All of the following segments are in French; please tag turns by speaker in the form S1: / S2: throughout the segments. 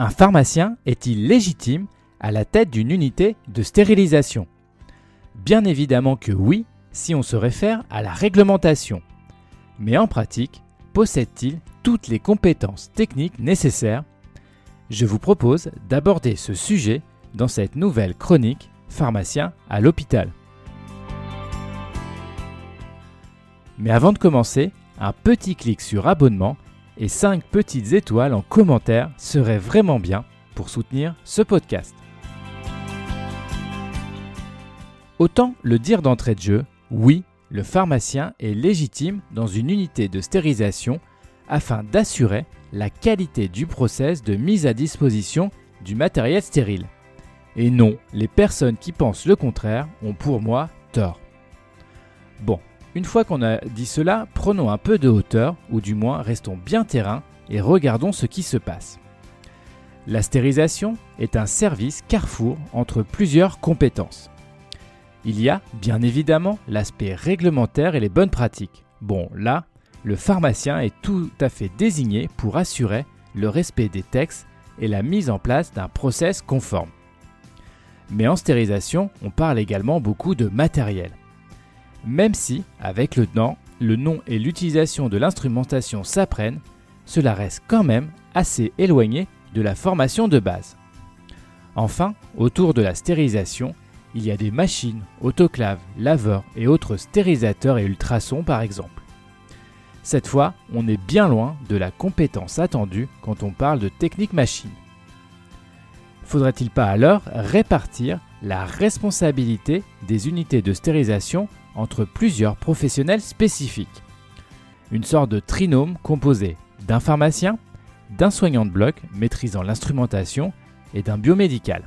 S1: Un pharmacien est-il légitime à la tête d'une unité de stérilisation? Bien évidemment que oui, si on se réfère à la réglementation. Mais en pratique, possède-t-il toutes les compétences techniques nécessaires? Je vous propose d'aborder ce sujet dans cette nouvelle chronique Pharmacien à l'hôpital. Mais avant de commencer, un petit clic sur abonnement et 5 petites étoiles en commentaire seraient vraiment bien pour soutenir ce podcast. Autant le dire d'entrée de jeu, oui, le pharmacien est légitime dans une unité de stérilisation afin d'assurer la qualité du process de mise à disposition du matériel stérile. Et non, les personnes qui pensent le contraire ont pour moi tort. Bon, une fois qu'on a dit cela, prenons un peu de hauteur, ou du moins restons bien terrain, et regardons ce qui se passe. La stérilisation est un service carrefour entre plusieurs compétences. Il y a bien évidemment l'aspect réglementaire et les bonnes pratiques. Bon, là, le pharmacien est tout à fait désigné pour assurer le respect des textes et la mise en place d'un process conforme. Mais en stérilisation, on parle également beaucoup de matériel même si, avec le temps, le nom et l'utilisation de l'instrumentation s'apprennent, cela reste quand même assez éloigné de la formation de base. Enfin, autour de la stérilisation, il y a des machines, autoclaves, laveurs et autres stérilisateurs et ultrasons par exemple. Cette fois, on est bien loin de la compétence attendue quand on parle de technique machine. Faudrait-il pas alors répartir la responsabilité des unités de stérilisation entre plusieurs professionnels spécifiques. Une sorte de trinôme composé d'un pharmacien, d'un soignant de bloc maîtrisant l'instrumentation et d'un biomédical.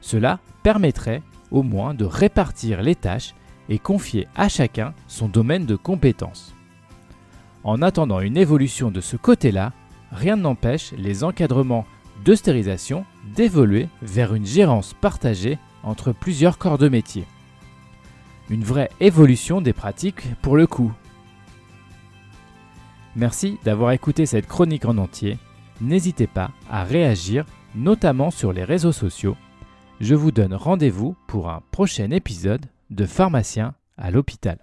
S1: Cela permettrait au moins de répartir les tâches et confier à chacun son domaine de compétence. En attendant une évolution de ce côté-là, rien n'empêche les encadrements de stérilisation d'évoluer vers une gérance partagée entre plusieurs corps de métier. Une vraie évolution des pratiques pour le coup. Merci d'avoir écouté cette chronique en entier. N'hésitez pas à réagir, notamment sur les réseaux sociaux. Je vous donne rendez-vous pour un prochain épisode de Pharmacien à l'hôpital.